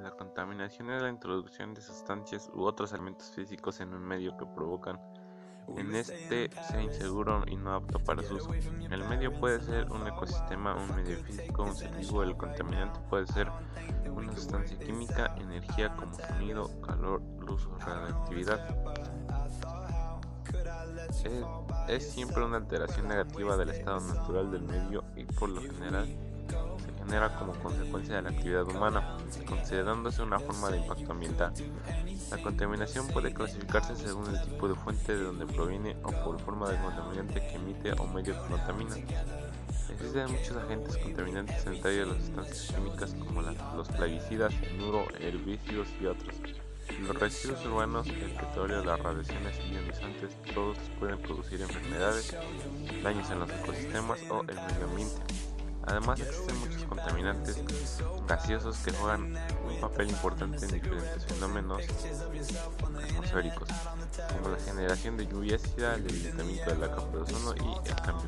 La contaminación es la introducción de sustancias u otros elementos físicos en un medio que provocan en este sea inseguro y no apto para su uso. El medio puede ser un ecosistema, un medio físico, un ser vivo. El contaminante puede ser una sustancia química, energía como sonido, calor, luz o radioactividad. Es, es siempre una alteración negativa del estado natural del medio y por lo general genera como consecuencia de la actividad humana, considerándose una forma de impacto ambiental. La contaminación puede clasificarse según el tipo de fuente de donde proviene o por forma de contaminante que emite o medio que contamina. Existen muchos agentes contaminantes sanitarios de las sustancias químicas como los plaguicidas, cianuro, herbicidas y otros. Los residuos urbanos, el petróleo, las radiaciones ionizantes, todos pueden producir enfermedades, daños en los ecosistemas o el medio ambiente. Además existen muchos contaminantes gaseosos que juegan un papel importante en diferentes fenómenos atmosféricos, como la generación de lluvia el debilitamiento de la capa de ozono y el cambio.